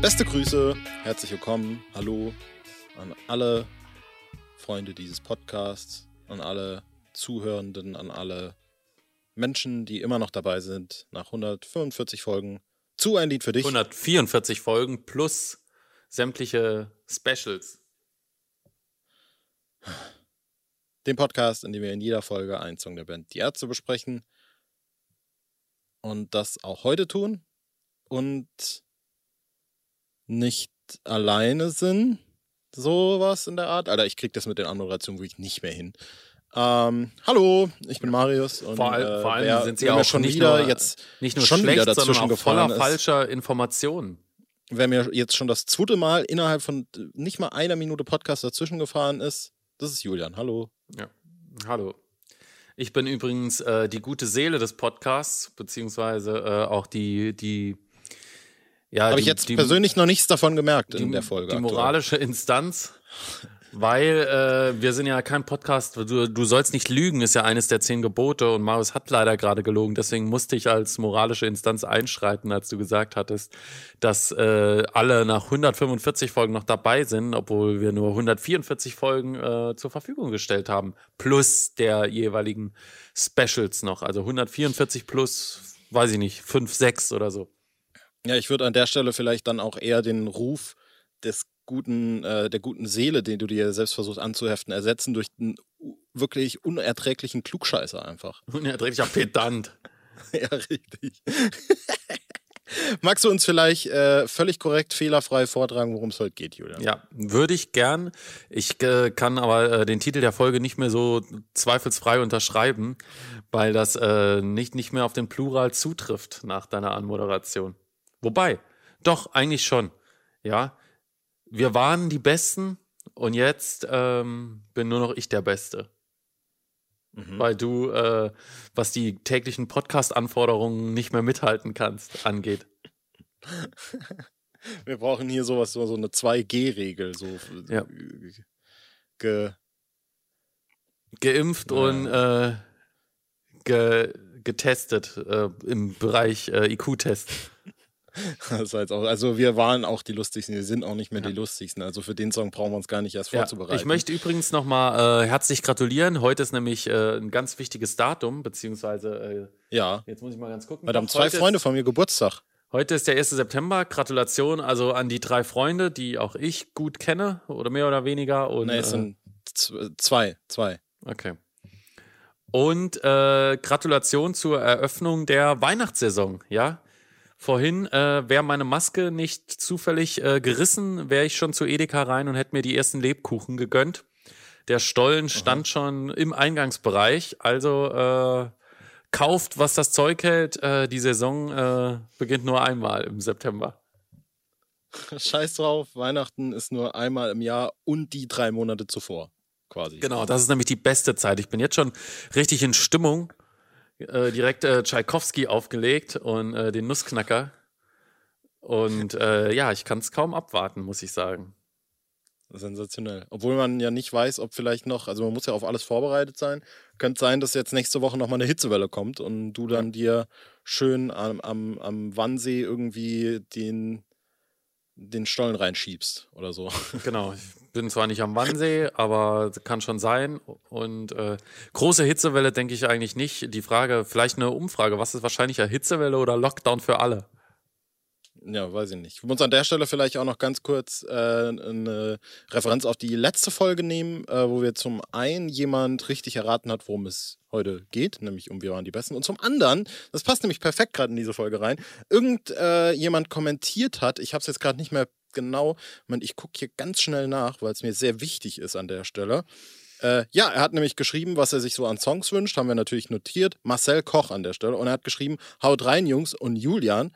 Beste Grüße, herzlich willkommen, hallo an alle Freunde dieses Podcasts, an alle Zuhörenden, an alle Menschen, die immer noch dabei sind, nach 145 Folgen zu ein Lied für dich. 144 Folgen plus sämtliche Specials. Den Podcast, in dem wir in jeder Folge einen Song der Band Die Ärzte besprechen und das auch heute tun und nicht alleine sind. Sowas in der Art. Alter, ich krieg das mit den Anmoderationen wirklich nicht mehr hin. Ähm, hallo, ich bin Marius. Und, vor, all, vor allem wer, sind sie auch schon nicht wieder nur, jetzt nicht nur schon schlecht, wieder dazwischen sondern auch voller ist. falscher Informationen. wer mir jetzt schon das zweite Mal innerhalb von nicht mal einer Minute Podcast dazwischen gefahren ist, das ist Julian. Hallo. Ja. Hallo. Ich bin übrigens äh, die gute Seele des Podcasts, beziehungsweise äh, auch die, die ja, Habe ich jetzt die, persönlich noch nichts davon gemerkt die, in der Folge. Die aktuell. moralische Instanz. Weil äh, wir sind ja kein Podcast, du, du sollst nicht lügen, ist ja eines der zehn Gebote und Marius hat leider gerade gelogen, deswegen musste ich als moralische Instanz einschreiten, als du gesagt hattest, dass äh, alle nach 145 Folgen noch dabei sind, obwohl wir nur 144 Folgen äh, zur Verfügung gestellt haben, plus der jeweiligen Specials noch, also 144 plus, weiß ich nicht, 5, 6 oder so. Ja, ich würde an der Stelle vielleicht dann auch eher den Ruf des guten, äh, der guten Seele, den du dir selbst versuchst anzuheften, ersetzen durch einen wirklich unerträglichen Klugscheißer einfach. Unerträglicher Pedant. ja, richtig. Magst du uns vielleicht äh, völlig korrekt, fehlerfrei vortragen, worum es heute geht, Julian? Ja, würde ich gern. Ich äh, kann aber äh, den Titel der Folge nicht mehr so zweifelsfrei unterschreiben, weil das äh, nicht, nicht mehr auf den Plural zutrifft nach deiner Anmoderation. Wobei, doch, eigentlich schon. Ja, wir waren die Besten und jetzt ähm, bin nur noch ich der Beste. Mhm. Weil du, äh, was die täglichen Podcast-Anforderungen nicht mehr mithalten kannst, angeht. Wir brauchen hier sowas, so, eine 2G-Regel. So Ja. ge, Geimpft Ja. und äh, ge, getestet äh, im Bereich äh, IQ-Test. das jetzt auch, also wir waren auch die lustigsten, wir sind auch nicht mehr Ja. die lustigsten. Also für den Song brauchen wir uns gar nicht erst Ja, vorzubereiten. ich möchte übrigens nochmal äh, herzlich gratulieren. Heute ist nämlich äh, ein ganz wichtiges Datum, beziehungsweise, Ja. äh, jetzt muss ich mal ganz gucken. Weil da haben zwei Freunde Ist, von mir Geburtstag. heute ist der 1. September. Gratulation also an die drei Freunde, die auch ich gut kenne, oder mehr oder weniger. Und, Nee, es äh, sind zwei, zwei. Okay. Und äh, Gratulation zur Eröffnung der Weihnachtssaison, ja. Vorhin äh, wäre meine Maske nicht zufällig äh, gerissen, wäre ich schon zu Edeka rein und hätte mir die ersten Lebkuchen gegönnt. Der Stollen stand schon im Eingangsbereich, also äh, kauft, was das Zeug hält. Äh, die Saison äh, beginnt nur einmal im September. Scheiß drauf, Weihnachten ist nur einmal im Jahr und die drei Monate zuvor, quasi. Genau, das ist nämlich die beste Zeit. Ich bin jetzt schon richtig in Stimmung. Äh, direkt äh, Tschaikowski aufgelegt und äh, den Nussknacker. Und äh, ja, ich kann es kaum abwarten, muss ich sagen. Sensationell. Obwohl man ja nicht weiß, ob vielleicht noch, also man muss ja auf alles vorbereitet sein. Könnte sein, dass jetzt nächste Woche nochmal eine Hitzewelle kommt und du dann dir schön am, am, am Wannsee irgendwie den, den Stollen reinschiebst oder so. Genau, ich bin zwar nicht am Wannsee, aber kann schon sein. Und äh, große Hitzewelle denke ich eigentlich nicht. Die Frage, vielleicht eine Umfrage, was ist wahrscheinlicher, Hitzewelle oder Lockdown für alle? Ja, weiß ich nicht. Ich muss an der Stelle vielleicht auch noch ganz kurz äh, eine Referenz auf die letzte Folge nehmen, äh, wo wir zum einen jemand richtig erraten hat, worum es heute geht, nämlich um Wir waren die Besten. Und zum anderen, das passt nämlich perfekt gerade in diese Folge rein, irgend äh, kommentiert hat, ich habe es jetzt gerade nicht mehr genau, Moment, ich gucke hier ganz schnell nach, weil es mir sehr wichtig ist an der Stelle. Äh, ja, er hat nämlich geschrieben, was er sich so an Songs wünscht, haben wir natürlich notiert. Marcel Koch an der Stelle. Und er hat geschrieben, haut rein, Jungs. Und Julian,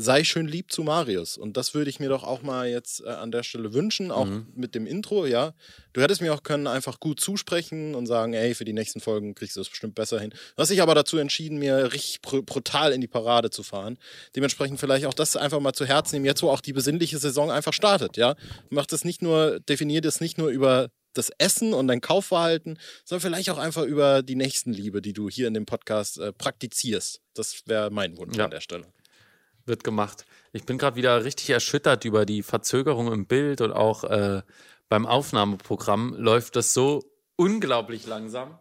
sei schön lieb zu Marius. Und das würde ich mir doch auch mal jetzt äh, an der Stelle wünschen, auch Mhm. mit dem Intro, ja. Du hättest mir auch können einfach gut zusprechen und sagen, ey, für die nächsten Folgen kriegst du das bestimmt besser hin. Du hast dich aber dazu entschieden, mir richtig br brutal in die Parade zu fahren. Dementsprechend vielleicht auch das einfach mal zu Herzen nehmen, jetzt wo auch die besinnliche Saison einfach startet, ja. Macht es nicht nur, definiert es nicht nur über das Essen und dein Kaufverhalten, sondern vielleicht auch einfach über die Nächstenliebe, die du hier in dem Podcast äh, praktizierst. Das wäre mein Wunsch Ja. an der Stelle. Wird gemacht. Ich bin gerade wieder richtig erschüttert über die Verzögerung im Bild und auch äh, beim Aufnahmeprogramm läuft das so unglaublich langsam.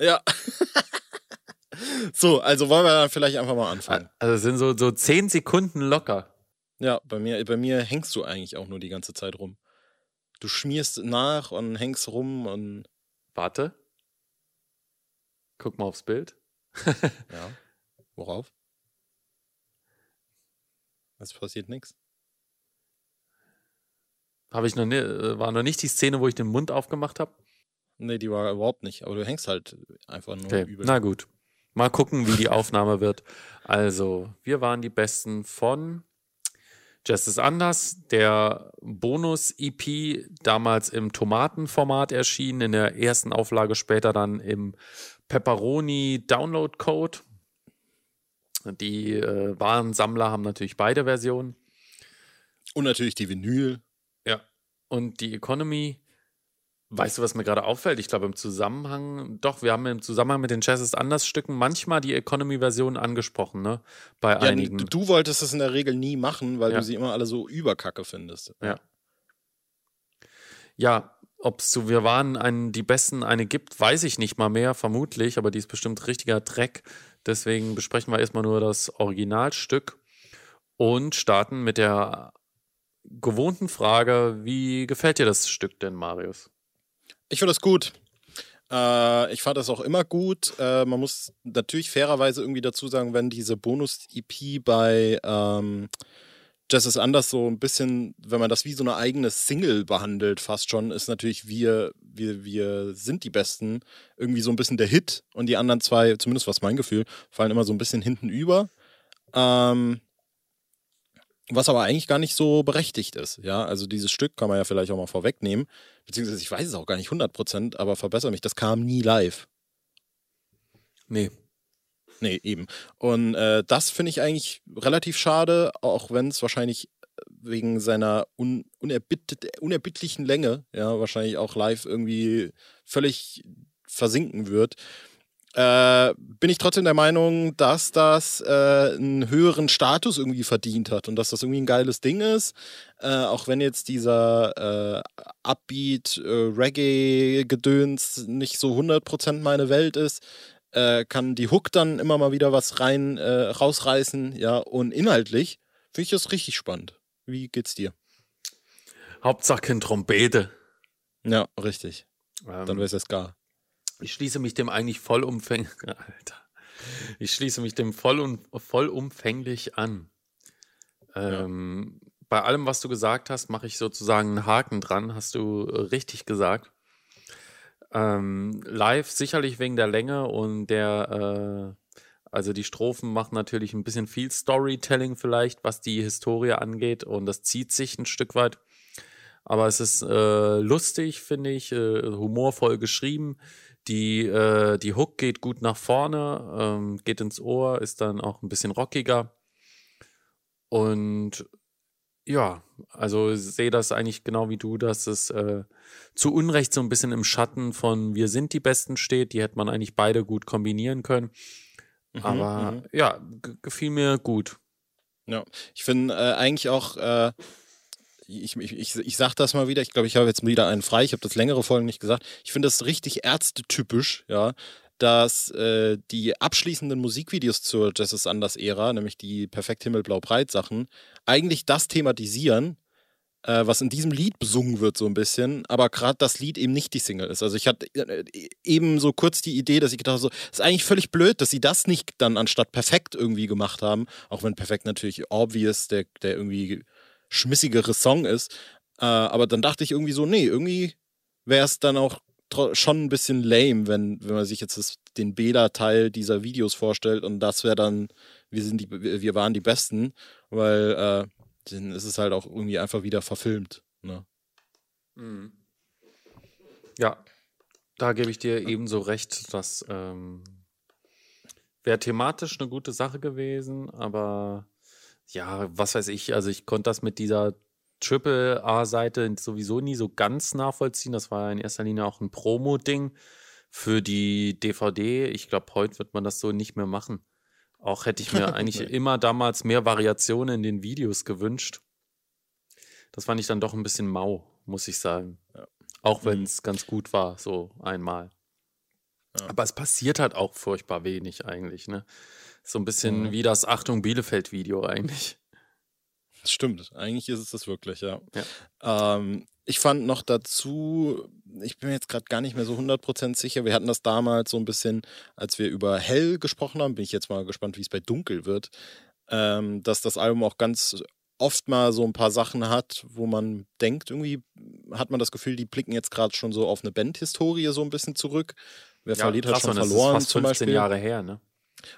Ja. so, also wollen wir dann vielleicht einfach mal anfangen. Also es sind so, so zehn Sekunden locker. Ja, bei mir, bei mir hängst du eigentlich auch nur die ganze Zeit rum. Du schmierst nach und hängst rum und. Warte. Guck mal aufs Bild. ja. Worauf? Es passiert nichts. Habe ich noch nie, äh, war noch nicht die Szene, wo ich den Mund aufgemacht habe? Nee, die war überhaupt nicht. Aber du hängst halt einfach nur okay. übel. Na gut. Mal gucken, wie die Aufnahme wird. Also, wir waren die Besten von ist anders. Der Bonus-EP damals im Tomatenformat erschienen, in der ersten Auflage später dann im Pepperoni Download Code. Die äh, Warensammler haben natürlich beide Versionen. Und natürlich die Vinyl. Ja. Und die Economy. Weißt du, was mir gerade auffällt? Ich glaube, im Zusammenhang, doch, wir haben im Zusammenhang mit den ist anders Stücken manchmal die Economy-Version angesprochen, ne? Bei ja, einigen. Du wolltest es in der Regel nie machen, weil ja. du sie immer alle so überkacke findest. Ja. Ja, ob es so, wir waren ein, die Besten eine gibt, weiß ich nicht mal mehr, vermutlich, aber die ist bestimmt richtiger Dreck. Deswegen besprechen wir erstmal nur das Originalstück und starten mit der gewohnten Frage: Wie gefällt dir das Stück denn, Marius? Ich finde das gut. Äh, ich fand das auch immer gut. Äh, man muss natürlich fairerweise irgendwie dazu sagen, wenn diese Bonus-EP bei ähm, Jazz ist anders so ein bisschen, wenn man das wie so eine eigene Single behandelt, fast schon, ist natürlich wir, wir, wir sind die Besten irgendwie so ein bisschen der Hit und die anderen zwei, zumindest was mein Gefühl, fallen immer so ein bisschen hinten über. Ähm, was aber eigentlich gar nicht so berechtigt ist. Ja, also dieses Stück kann man ja vielleicht auch mal vorwegnehmen. Beziehungsweise ich weiß es auch gar nicht 100%, aber verbessere mich, das kam nie live. Nee. Nee, eben. Und äh, das finde ich eigentlich relativ schade, auch wenn es wahrscheinlich wegen seiner un unerbittlichen Länge, ja, wahrscheinlich auch live irgendwie völlig versinken wird äh, bin ich trotzdem der Meinung, dass das äh, einen höheren Status irgendwie verdient hat und dass das irgendwie ein geiles Ding ist. Äh, auch wenn jetzt dieser äh, Upbeat, äh, nicht so 100% meine Welt ist, äh, kann die Hook dann immer mal wieder was rein rausreißen. Ja, und inhaltlich finde ich das richtig spannend. Wie geht's dir? Hauptsache kein Trompete. Ja, richtig. Ähm, dann weiß es gar. Ich schließe mich dem eigentlich vollumfänglich, Alter. Ich schließe mich dem vollum, vollumfänglich an. Ähm, ja. Bei allem, was du gesagt hast, mache ich sozusagen einen Haken dran, hast du äh, richtig gesagt. Ähm, live sicherlich wegen der Länge und der, äh, also die Strophen machen natürlich ein bisschen viel Storytelling vielleicht, was die Historie angeht und das zieht sich ein Stück weit. Aber es ist äh, lustig, finde ich, äh, humorvoll geschrieben. Die, äh, die Hook geht gut nach vorne, ähm, geht ins Ohr, ist dann auch ein bisschen rockiger. Und ja, also sehe das eigentlich genau wie du, dass es äh, zu Unrecht so ein bisschen im Schatten von Wir sind die Besten steht. Die hätte man eigentlich beide gut kombinieren können. Mhm, Aber mhm. ja, gefiel mir gut. Ja, ich finde äh, eigentlich auch, äh, ich, ich, ich, ich sage das mal wieder, ich glaube, ich habe jetzt wieder einen frei, ich habe das längere Folgen nicht gesagt. Ich finde das richtig ärztetypisch, ja, dass äh, die abschließenden Musikvideos zur Jazz is Anders Ära, nämlich die Perfekt Himmelblau Breit Sachen, eigentlich das thematisieren, äh, was in diesem Lied besungen wird, so ein bisschen, aber gerade das Lied eben nicht die Single ist. Also ich hatte äh, eben so kurz die Idee, dass ich gedacht habe, so, ist eigentlich völlig blöd, dass sie das nicht dann anstatt perfekt irgendwie gemacht haben, auch wenn perfekt natürlich obvious, der, der irgendwie schmissigere Song ist. Äh, aber dann dachte ich irgendwie so, nee, irgendwie wäre es dann auch schon ein bisschen lame, wenn, wenn man sich jetzt das, den Beta-Teil dieser Videos vorstellt und das wäre dann, wir sind die, wir waren die Besten, weil äh, dann ist es halt auch irgendwie einfach wieder verfilmt. Ne? Mhm. Ja, da gebe ich dir ebenso recht, dass ähm, wäre thematisch eine gute Sache gewesen, aber ja, was weiß ich, also ich konnte das mit dieser Triple A-Seite sowieso nie so ganz nachvollziehen. Das war in erster Linie auch ein Promo-Ding für die DVD. Ich glaube, heute wird man das so nicht mehr machen. Auch hätte ich mir eigentlich immer damals mehr Variationen in den Videos gewünscht. Das fand ich dann doch ein bisschen mau, muss ich sagen. Ja. Auch wenn es mhm. ganz gut war, so einmal. Ja. Aber es passiert halt auch furchtbar wenig eigentlich, ne? So ein bisschen mhm. wie das Achtung Bielefeld-Video eigentlich. Das stimmt, eigentlich ist es das wirklich, ja. ja. Ähm, ich fand noch dazu, ich bin mir jetzt gerade gar nicht mehr so 100% sicher, wir hatten das damals so ein bisschen, als wir über Hell gesprochen haben, bin ich jetzt mal gespannt, wie es bei Dunkel wird, ähm, dass das Album auch ganz oft mal so ein paar Sachen hat, wo man denkt, irgendwie hat man das Gefühl, die blicken jetzt gerade schon so auf eine Bandhistorie so ein bisschen zurück. Wer ja, verliert, hat schon verloren. Das ist fast 15 Beispiel. Jahre her, ne?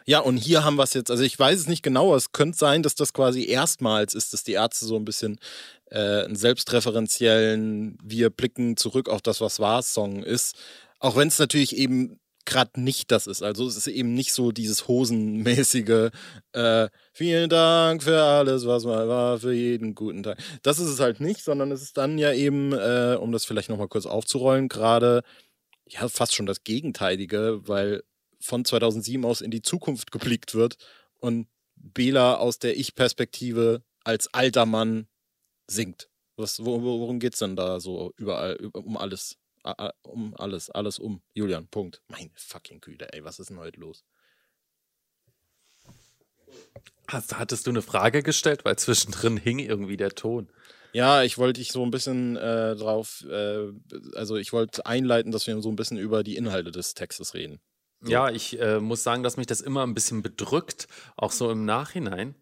Ja, und hier haben wir es jetzt, also ich weiß es nicht genau, es könnte sein, dass das quasi erstmals ist, dass die Ärzte so ein bisschen äh, einen selbstreferenziellen, wir blicken zurück auf das, was war, Song ist. Auch wenn es natürlich eben gerade nicht das ist. Also es ist eben nicht so dieses hosenmäßige äh, Vielen Dank für alles, was mal war, für jeden guten Tag. Das ist es halt nicht, sondern es ist dann ja eben, äh, um das vielleicht nochmal kurz aufzurollen, gerade ja fast schon das Gegenteilige, weil von 2007 aus in die Zukunft geblickt wird und Bela aus der Ich-Perspektive als alter Mann singt. Was, worum geht es denn da so überall, um alles? Um alles, alles um. Julian, Punkt. Meine fucking Kühle, ey, was ist denn heute los? Hast, hattest du eine Frage gestellt? Weil zwischendrin hing irgendwie der Ton. Ja, ich wollte dich so ein bisschen äh, drauf, äh, also ich wollte einleiten, dass wir so ein bisschen über die Inhalte des Textes reden. Ja, ich äh, muss sagen, dass mich das immer ein bisschen bedrückt, auch so im Nachhinein.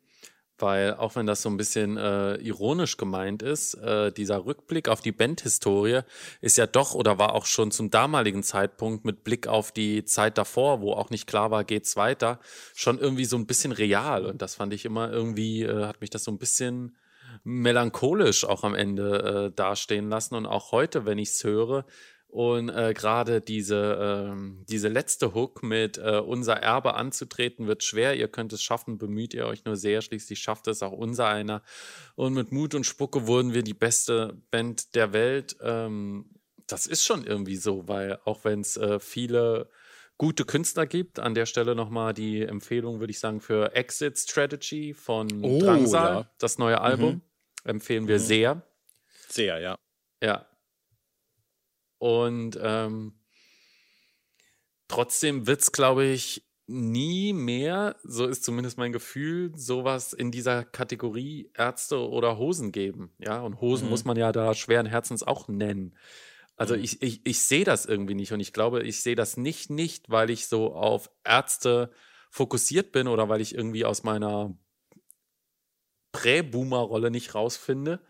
Weil auch wenn das so ein bisschen äh, ironisch gemeint ist, äh, dieser Rückblick auf die Bandhistorie ist ja doch oder war auch schon zum damaligen Zeitpunkt mit Blick auf die Zeit davor, wo auch nicht klar war, geht's weiter, schon irgendwie so ein bisschen real. Und das fand ich immer irgendwie, äh, hat mich das so ein bisschen melancholisch auch am Ende äh, dastehen lassen. Und auch heute, wenn ich es höre, und äh, gerade diese, äh, diese letzte Hook mit äh, unser Erbe anzutreten wird schwer, ihr könnt es schaffen, bemüht ihr euch nur sehr, schließlich schafft es auch unser einer. Und mit Mut und Spucke wurden wir die beste Band der Welt. Ähm, das ist schon irgendwie so, weil auch wenn es äh, viele gute Künstler gibt, an der Stelle nochmal die Empfehlung, würde ich sagen, für Exit Strategy von oh, Drangsal, ja. das neue Album. Mhm. Empfehlen wir mhm. sehr. Sehr, ja. Ja, und ähm, trotzdem wird es, glaube ich, nie mehr, so ist zumindest mein Gefühl, sowas in dieser Kategorie Ärzte oder Hosen geben. Ja, und Hosen mhm. muss man ja da schweren Herzens auch nennen. Also mhm. ich, ich, ich sehe das irgendwie nicht und ich glaube, ich sehe das nicht, nicht, weil ich so auf Ärzte fokussiert bin oder weil ich irgendwie aus meiner Prä-Boomer-Rolle nicht rausfinde,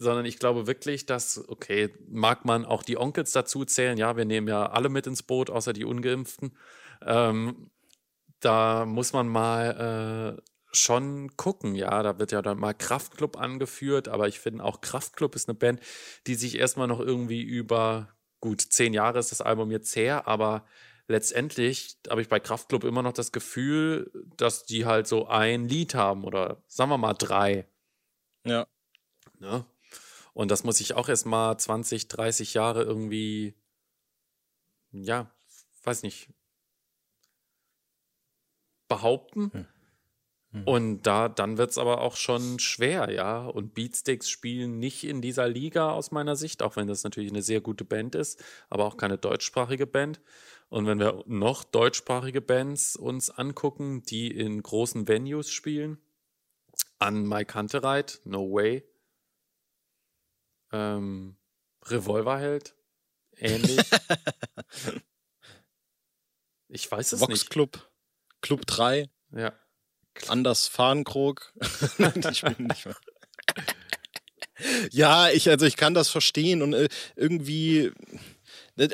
sondern ich glaube wirklich, dass, okay, mag man auch die Onkels dazu zählen, ja, wir nehmen ja alle mit ins Boot, außer die Ungeimpften. Ähm, da muss man mal äh, schon gucken, ja, da wird ja dann mal Kraftklub angeführt, aber ich finde auch Kraftklub ist eine Band, die sich erstmal noch irgendwie über, gut, zehn Jahre ist das Album jetzt her, aber letztendlich habe ich bei Kraftklub immer noch das Gefühl, dass die halt so ein Lied haben oder sagen wir mal drei. Ja. Ne? Und das muss ich auch erst mal 20, 30 Jahre irgendwie, ja, weiß nicht, behaupten. Hm. Hm. Und da, dann wird es aber auch schon schwer, ja. Und Beatsticks spielen nicht in dieser Liga aus meiner Sicht, auch wenn das natürlich eine sehr gute Band ist, aber auch keine deutschsprachige Band. Und wenn wir noch deutschsprachige Bands uns angucken, die in großen Venues spielen, an Mike Hunterreit, No Way, ähm, Revolverheld, ähnlich. ich weiß es Vox nicht. Club, Club 3. Ja. Anders Fahrenkrog. die spielen nicht mehr. Ja, ich, also ich kann das verstehen und äh, irgendwie,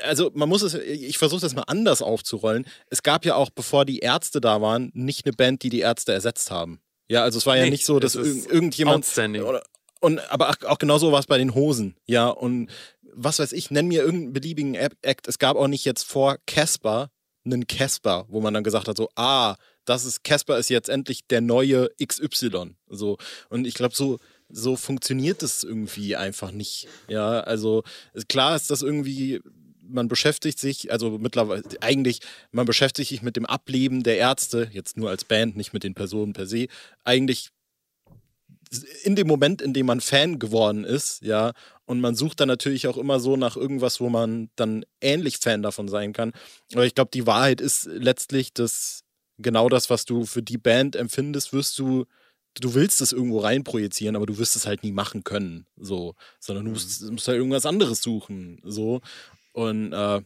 also man muss es, ich versuche das mal anders aufzurollen. Es gab ja auch, bevor die Ärzte da waren, nicht eine Band, die die Ärzte ersetzt haben. Ja, also es war nee, ja nicht so, dass irgendjemand oder, und aber auch, genauso war es bei den Hosen, ja. Und was weiß ich, nenn mir irgendeinen beliebigen Act. Es gab auch nicht jetzt vor Casper einen Casper, wo man dann gesagt hat, so, ah, das ist Casper ist jetzt endlich der neue XY. So. Und ich glaube, so, so funktioniert es irgendwie einfach nicht. Ja, also klar ist das irgendwie man beschäftigt sich, also mittlerweile, eigentlich, man beschäftigt sich mit dem Ableben der Ärzte, jetzt nur als Band, nicht mit den Personen per se, eigentlich in dem Moment, in dem man Fan geworden ist, ja, und man sucht dann natürlich auch immer so nach irgendwas, wo man dann ähnlich Fan davon sein kann. Aber ich glaube, die Wahrheit ist letztlich, dass genau das, was du für die Band empfindest, wirst du, du willst es irgendwo reinprojizieren, aber du wirst es halt nie machen können, so, sondern du musst, mhm. musst halt irgendwas anderes suchen, so. Und äh,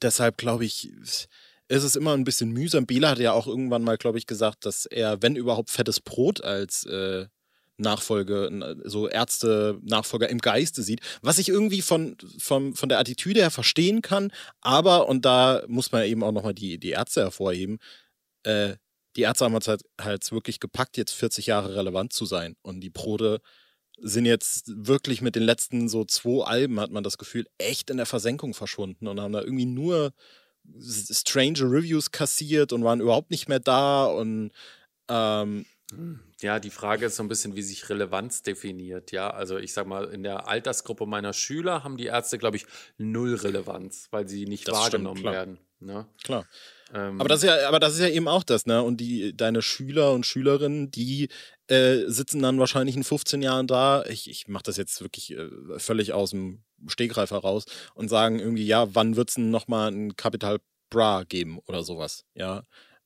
deshalb glaube ich, ist es immer ein bisschen mühsam. Bela hat ja auch irgendwann mal, glaube ich, gesagt, dass er, wenn überhaupt, fettes Brot als äh, Nachfolge, so Ärzte-Nachfolger im Geiste sieht, was ich irgendwie von, von, von der Attitüde her verstehen kann, aber, und da muss man eben auch nochmal die, die Ärzte hervorheben, äh, die Ärzte haben halt, halt wirklich gepackt, jetzt 40 Jahre relevant zu sein. Und die Brote sind jetzt wirklich mit den letzten so zwei Alben, hat man das Gefühl, echt in der Versenkung verschwunden und haben da irgendwie nur strange Reviews kassiert und waren überhaupt nicht mehr da und ähm, ja, die Frage ist so ein bisschen, wie sich Relevanz definiert. Ja, also ich sag mal, in der Altersgruppe meiner Schüler haben die Ärzte, glaube ich, null Relevanz, weil sie nicht das wahrgenommen stimmt, werden. Ne? Klar. Ähm, aber, das ist ja, aber das ist ja eben auch das, ne? Und die, deine Schüler und Schülerinnen, die äh, sitzen dann wahrscheinlich in 15 Jahren da. Ich, ich mache das jetzt wirklich äh, völlig aus dem Stegreif heraus und sagen irgendwie, ja, wann wird es denn nochmal ein Capital Bra geben oder sowas? Ja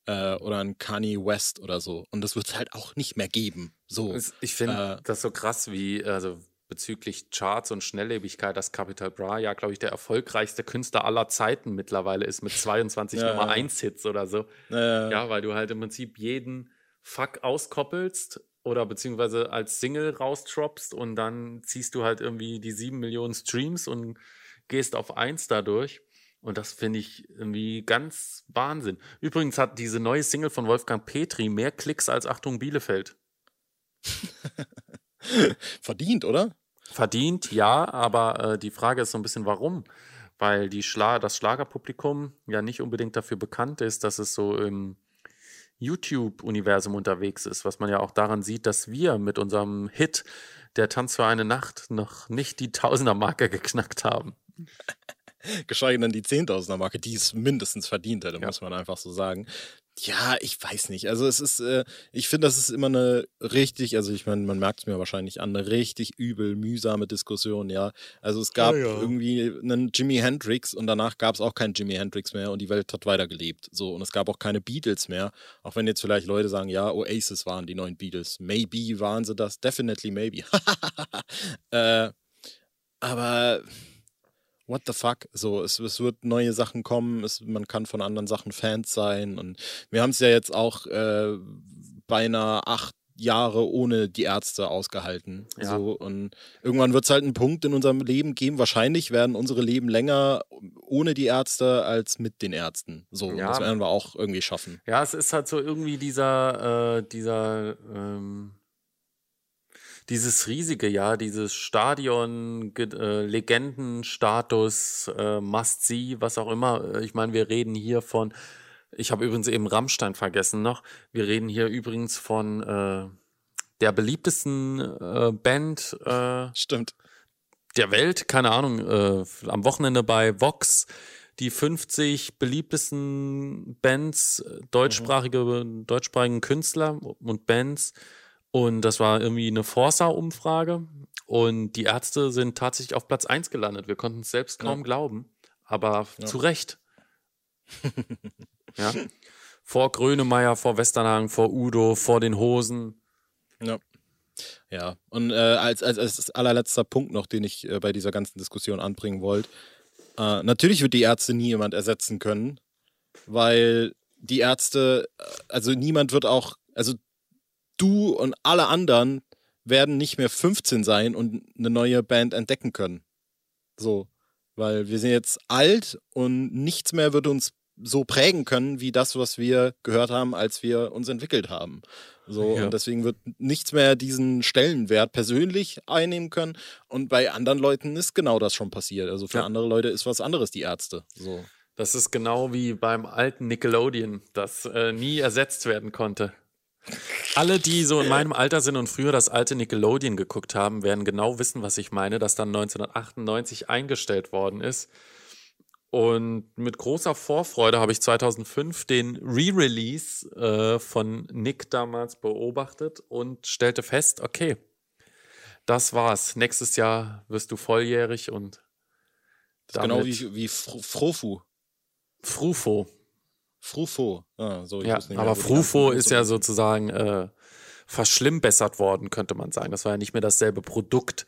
äh, oder ein Kanye West oder so. Und das wird es halt auch nicht mehr geben. So. Ich finde äh, das so krass, wie, also bezüglich Charts und Schnelllebigkeit, dass Capital Bra ja, glaube ich, der erfolgreichste Künstler aller Zeiten mittlerweile ist mit 22 ja, Nummer 1 Hits oder so. Ja, ja, weil du halt im Prinzip jeden Fuck auskoppelst oder beziehungsweise als Single rausdroppst und dann ziehst du halt irgendwie die 7 Millionen Streams und gehst auf 1 dadurch. Und das finde ich irgendwie ganz Wahnsinn. Übrigens hat diese neue Single von Wolfgang Petri mehr Klicks als Achtung Bielefeld. Verdient, oder? Verdient, ja, aber äh, die Frage ist so ein bisschen, warum? Weil die Schla das Schlagerpublikum ja nicht unbedingt dafür bekannt ist, dass es so im YouTube-Universum unterwegs ist, was man ja auch daran sieht, dass wir mit unserem Hit Der Tanz für eine Nacht noch nicht die Tausender-Marke geknackt haben. geschweige denn die Zehntausender-Marke, die es mindestens verdient hätte, ja. muss man einfach so sagen. Ja, ich weiß nicht. Also es ist, äh, ich finde, das ist immer eine richtig, also ich meine, man merkt es mir wahrscheinlich an, eine richtig übel, mühsame Diskussion, ja. Also es gab ja, ja. irgendwie einen Jimi Hendrix und danach gab es auch keinen Jimi Hendrix mehr und die Welt hat weitergelebt. So, und es gab auch keine Beatles mehr. Auch wenn jetzt vielleicht Leute sagen, ja, Oasis waren die neuen Beatles. Maybe waren sie das, definitely maybe. äh, aber what the fuck? So, es, es wird neue Sachen kommen, es, man kann von anderen Sachen Fans sein. Und wir haben es ja jetzt auch äh, beinahe acht Jahre ohne die Ärzte ausgehalten. Ja. So, und irgendwann wird es halt einen Punkt in unserem Leben geben. Wahrscheinlich werden unsere Leben länger ohne die Ärzte als mit den Ärzten. So, ja. das werden wir auch irgendwie schaffen. Ja, es ist halt so irgendwie dieser, äh, dieser ähm dieses riesige Jahr, dieses Stadion, äh, Legendenstatus, äh, Must-See, was auch immer. Ich meine, wir reden hier von, ich habe übrigens eben Rammstein vergessen noch, wir reden hier übrigens von äh, der beliebtesten äh, Band äh, Stimmt. der Welt, keine Ahnung, äh, am Wochenende bei Vox die 50 beliebtesten Bands, äh, deutschsprachige, mhm. deutschsprachigen Künstler und Bands und das war irgendwie eine Forsa-Umfrage. Und die Ärzte sind tatsächlich auf Platz 1 gelandet. Wir konnten es selbst kaum ja. glauben. Aber ja. zu Recht. ja. Vor Grönemeyer, vor Westernhagen, vor Udo, vor den Hosen. Ja. Ja, und äh, als, als, als allerletzter Punkt noch, den ich äh, bei dieser ganzen Diskussion anbringen wollte. Äh, natürlich wird die Ärzte nie jemand ersetzen können, weil die Ärzte, äh, also niemand wird auch, also du und alle anderen werden nicht mehr 15 sein und eine neue Band entdecken können. So, weil wir sind jetzt alt und nichts mehr wird uns so prägen können wie das, was wir gehört haben, als wir uns entwickelt haben. So, ja. und deswegen wird nichts mehr diesen Stellenwert persönlich einnehmen können. Und bei anderen Leuten ist genau das schon passiert. Also für ja. andere Leute ist was anderes die Ärzte. So. Das ist genau wie beim alten Nickelodeon, das äh, nie ersetzt werden konnte. Alle, die so in meinem Alter sind und früher das alte Nickelodeon geguckt haben, werden genau wissen, was ich meine, das dann 1998 eingestellt worden ist. Und mit großer Vorfreude habe ich 2005 den Re-Release äh, von Nick damals beobachtet und stellte fest, okay, das war's. Nächstes Jahr wirst du volljährig und genau wie, wie Frofu. Frufo. Frufo. Ah, so, ja, aber Frufo ist ja sozusagen äh, verschlimmbessert worden, könnte man sagen. Das war ja nicht mehr dasselbe Produkt.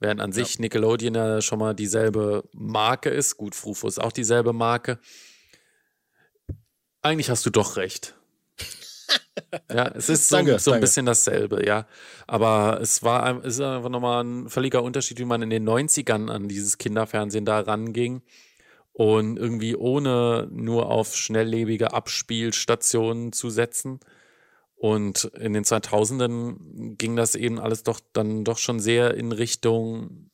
Während an sich Nickelodeon ja schon mal dieselbe Marke ist. Gut, Frufo ist auch dieselbe Marke. Eigentlich hast du doch recht. ja, es ist so, danke, so ein danke. bisschen dasselbe, ja. Aber es war es ist einfach nochmal ein völliger Unterschied, wie man in den 90ern an dieses Kinderfernsehen da ranging. Und irgendwie ohne nur auf schnelllebige Abspielstationen zu setzen, und in den 2000ern ging das eben alles doch dann doch schon sehr in Richtung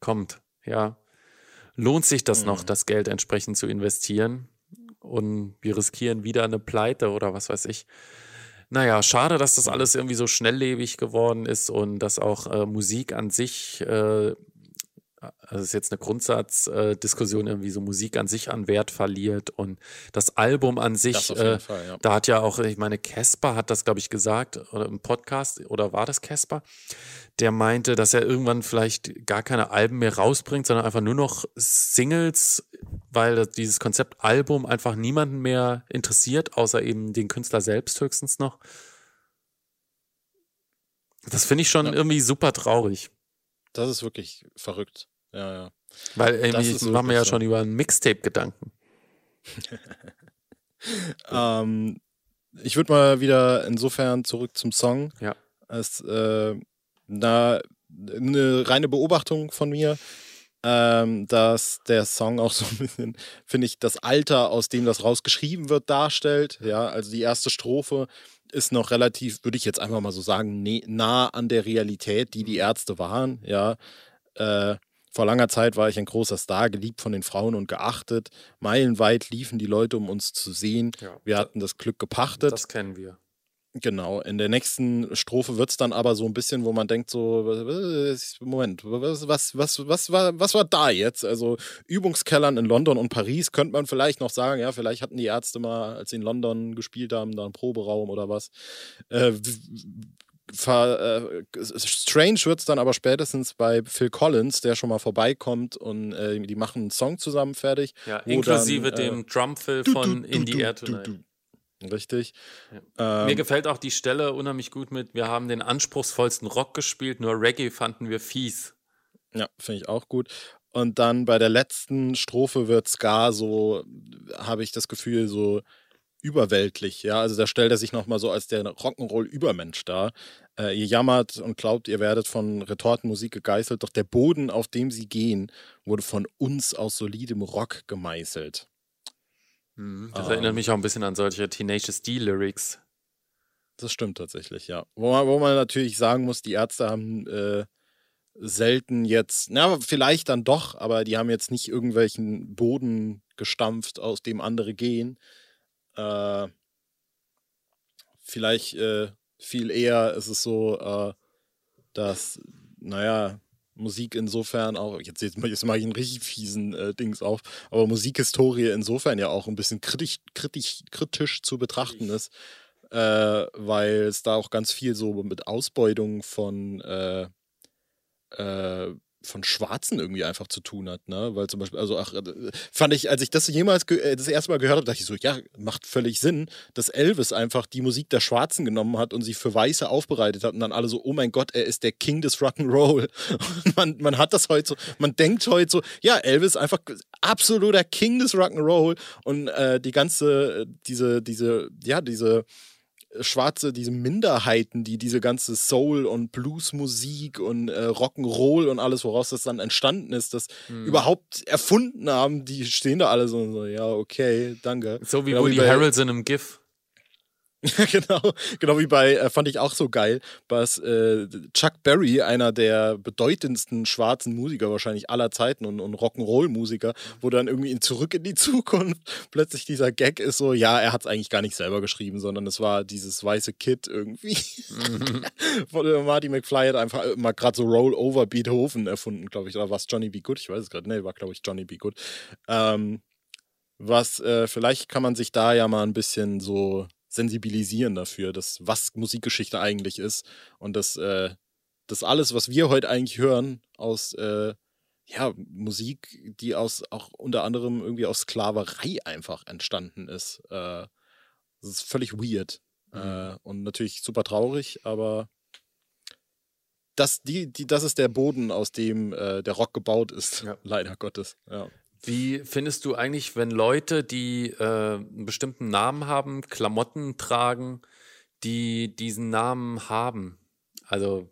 kommt, ja. Lohnt sich das mhm. noch, das Geld entsprechend zu investieren? Und wir riskieren wieder eine Pleite oder was weiß ich. Naja, schade, dass das alles irgendwie so schnelllebig geworden ist und dass auch äh, Musik an sich äh, also ist jetzt eine Grundsatzdiskussion, äh, irgendwie so Musik an sich an Wert verliert und das Album an sich, äh, Fall, ja. da hat ja auch, ich meine, Casper hat das, glaube ich, gesagt, oder im Podcast, oder war das Casper? Der meinte, dass er irgendwann vielleicht gar keine Alben mehr rausbringt, sondern einfach nur noch Singles, weil dieses Konzept Album einfach niemanden mehr interessiert, außer eben den Künstler selbst höchstens noch. Das finde ich schon ja. irgendwie super traurig. Das ist wirklich verrückt. Ja, ja. Weil irgendwie ich mache mir ja schon über ein Mixtape Gedanken. ähm, ich würde mal wieder insofern zurück zum Song. Ja. Als äh, na, eine reine Beobachtung von mir, ähm, dass der Song auch so ein bisschen, finde ich, das Alter, aus dem das rausgeschrieben wird, darstellt. Ja, also die erste Strophe ist noch relativ, würde ich jetzt einfach mal so sagen, nah an der Realität, die die Ärzte waren. Ja, äh, vor langer Zeit war ich ein großer Star, geliebt von den Frauen und geachtet. Meilenweit liefen die Leute, um uns zu sehen. Ja, wir hatten das Glück gepachtet. Das kennen wir. Genau, in der nächsten Strophe wird es dann aber so ein bisschen, wo man denkt, so, Moment, was, was, was, was, war, was war da jetzt? Also Übungskellern in London und Paris könnte man vielleicht noch sagen, ja, vielleicht hatten die Ärzte mal, als sie in London gespielt haben, da einen Proberaum oder was. Äh, äh, strange wird es dann aber spätestens bei Phil Collins, der schon mal vorbeikommt und äh, die machen einen Song zusammen fertig. Ja, inklusive dann, äh, dem Drumfill von In the Air Tonight. Richtig. Ja. Ähm, Mir gefällt auch die Stelle unheimlich gut mit, wir haben den anspruchsvollsten Rock gespielt, nur Reggae fanden wir fies. Ja, finde ich auch gut. Und dann bei der letzten Strophe wird Ska so, habe ich das Gefühl, so überweltlich. Ja, also da stellt er sich nochmal so als der Rock'n'Roll-Übermensch dar. Äh, ihr jammert und glaubt, ihr werdet von Retortenmusik gegeißelt, doch der Boden, auf dem sie gehen, wurde von uns aus solidem Rock gemeißelt. Mhm. Das um, erinnert mich auch ein bisschen an solche Tenacious D-Lyrics. Das stimmt tatsächlich, ja. Wo man, wo man natürlich sagen muss, die Ärzte haben äh, selten jetzt, na, vielleicht dann doch, aber die haben jetzt nicht irgendwelchen Boden gestampft, aus dem andere gehen. Äh, vielleicht äh, viel eher ist es so, äh, dass, naja, Musik insofern auch, jetzt, jetzt, jetzt mache ich einen richtig fiesen äh, Dings auf, aber Musikhistorie insofern ja auch ein bisschen kritisch, kritisch, kritisch zu betrachten ist, äh, weil es da auch ganz viel so mit Ausbeutung von äh, äh von Schwarzen irgendwie einfach zu tun hat, ne? Weil zum Beispiel, also ach, äh, fand ich, als ich das jemals äh, das erste Mal gehört habe, dachte ich so, ja, macht völlig Sinn, dass Elvis einfach die Musik der Schwarzen genommen hat und sie für Weiße aufbereitet hat und dann alle so, oh mein Gott, er ist der King des Rock'n'Roll. man, man hat das heute so, man denkt heute so, ja, Elvis einfach absoluter King des Rock'n'Roll und äh, die ganze, diese, diese, ja, diese Schwarze, diese Minderheiten, die diese ganze Soul- und Bluesmusik und äh, Rock'n'Roll und alles, woraus das dann entstanden ist, das mhm. überhaupt erfunden haben, die stehen da alle so, so ja, okay, danke. So wie Woody Harrelson im GIF. genau, genau wie bei, äh, fand ich auch so geil, was äh, Chuck Berry, einer der bedeutendsten schwarzen Musiker wahrscheinlich aller Zeiten und, und Rock'n'Roll-Musiker, wo dann irgendwie in Zurück in die Zukunft plötzlich dieser Gag ist so, ja, er hat es eigentlich gar nicht selber geschrieben, sondern es war dieses weiße Kid irgendwie. Mhm. Von äh, Marty McFly hat einfach mal gerade so Roll Over Beethoven erfunden, glaube ich, oder war es Johnny B. Good? Ich weiß es gerade, nee, war glaube ich Johnny B. Good. Ähm, Was, äh, vielleicht kann man sich da ja mal ein bisschen so sensibilisieren dafür, dass was Musikgeschichte eigentlich ist und dass äh, das alles, was wir heute eigentlich hören, aus äh, ja, Musik, die aus auch unter anderem irgendwie aus Sklaverei einfach entstanden ist. Äh, das ist völlig weird. Mhm. Äh, und natürlich super traurig, aber das, die, die, das ist der Boden, aus dem äh, der Rock gebaut ist, ja. leider Gottes. Ja. Wie findest du eigentlich, wenn Leute, die äh, einen bestimmten Namen haben, Klamotten tragen, die diesen Namen haben? Also,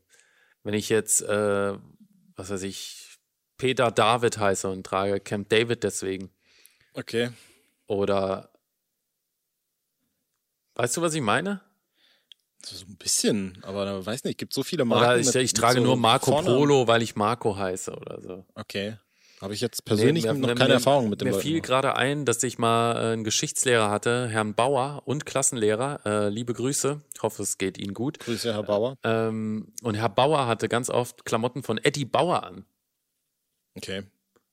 wenn ich jetzt, äh, was weiß ich, Peter David heiße und trage Camp David deswegen. Okay. Oder, weißt du, was ich meine? So ein bisschen, aber weiß nicht, gibt so viele Marken. Oder ich, ich trage so nur Marco Vornamen. Polo, weil ich Marco heiße oder so. Okay. Habe ich jetzt persönlich nee, noch keine mir, Erfahrung mit dem Mir Leuten fiel gerade ein, dass ich mal äh, einen Geschichtslehrer hatte, Herrn Bauer und Klassenlehrer. Äh, liebe Grüße. Ich hoffe, es geht Ihnen gut. Grüße, Herr Bauer. Ähm, und Herr Bauer hatte ganz oft Klamotten von Eddie Bauer an. Okay.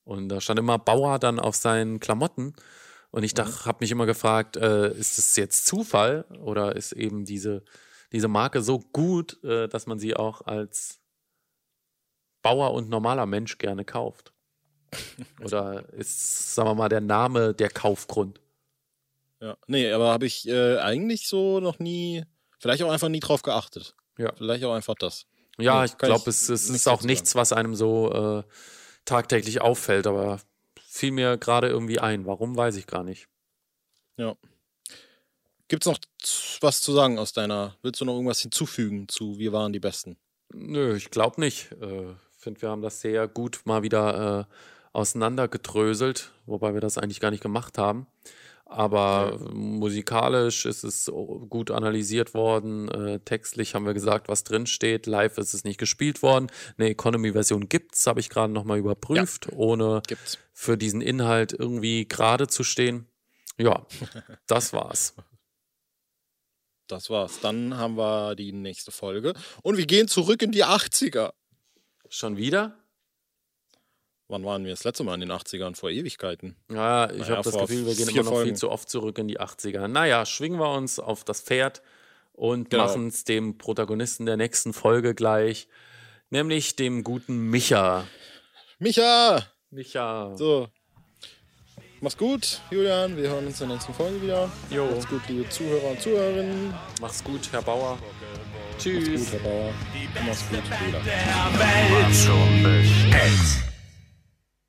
Und da stand immer Bauer dann auf seinen Klamotten. Und ich dachte, mhm. habe mich immer gefragt, äh, ist es jetzt Zufall oder ist eben diese, diese Marke so gut, äh, dass man sie auch als Bauer und normaler Mensch gerne kauft? Oder ist, sagen wir mal, der Name der Kaufgrund? Ja, nee, aber habe ich äh, eigentlich so noch nie, vielleicht auch einfach nie drauf geachtet. Ja. Vielleicht auch einfach das. Ja, ja ich glaube, es, es ist auch nichts, was einem so äh, tagtäglich auffällt, aber fiel mir gerade irgendwie ein. Warum, weiß ich gar nicht. Ja. Gibt es noch was zu sagen aus deiner? Willst du noch irgendwas hinzufügen zu Wir waren die Besten? Nö, ich glaube nicht. Ich äh, finde, wir haben das sehr gut mal wieder äh, auseinandergedröselt, wobei wir das eigentlich gar nicht gemacht haben. Aber musikalisch ist es gut analysiert worden. Äh, textlich haben wir gesagt, was drin steht. Live ist es nicht gespielt worden. Eine Economy-Version gibt's, habe ich gerade nochmal überprüft, ja. ohne gibt's. für diesen Inhalt irgendwie gerade zu stehen. Ja, das war's. Das war's. Dann haben wir die nächste Folge. Und wir gehen zurück in die 80er. Schon wieder? Wann waren wir das letzte Mal in den 80ern? Vor Ewigkeiten. Ja, ich naja, habe das Gefühl, wir gehen immer noch Folgen. viel zu oft zurück in die 80er. Naja, schwingen wir uns auf das Pferd und genau. machen es dem Protagonisten der nächsten Folge gleich, nämlich dem guten Micha. Micha! Micha. So. Mach's gut, Julian. Wir hören uns in der nächsten Folge wieder. Jo. Macht's gut, liebe Zuhörer und Zuhörerinnen. Mach's gut, Herr Bauer. Tschüss. Mach's gut, Herr Bauer. Mach's gut, Bruder. Der Welt schon bestellt.